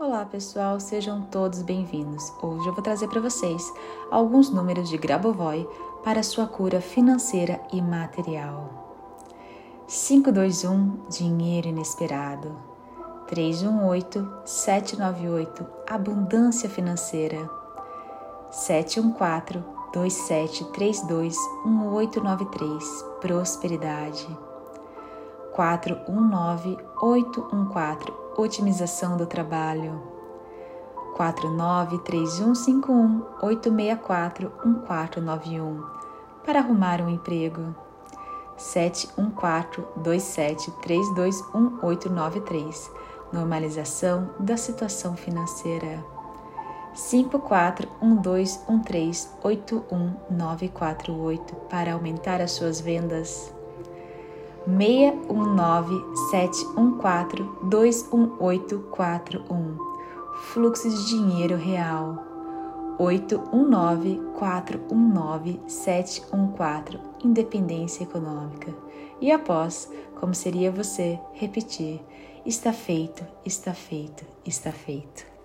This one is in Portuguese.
Olá pessoal, sejam todos bem-vindos. Hoje eu vou trazer para vocês alguns números de Grabovoi para sua cura financeira e material. 521 Dinheiro inesperado. 318 798 Abundância financeira. 714 2732 1893 Prosperidade. 419 814 otimização do trabalho. 493151-864-1491 para arrumar um emprego. 714-2732-1893 normalização da situação financeira. 541213811948 para aumentar as suas vendas. 619-714-21841. Fluxo de dinheiro real. 819-419-714. Independência econômica. E após, como seria você repetir: está feito, está feito, está feito.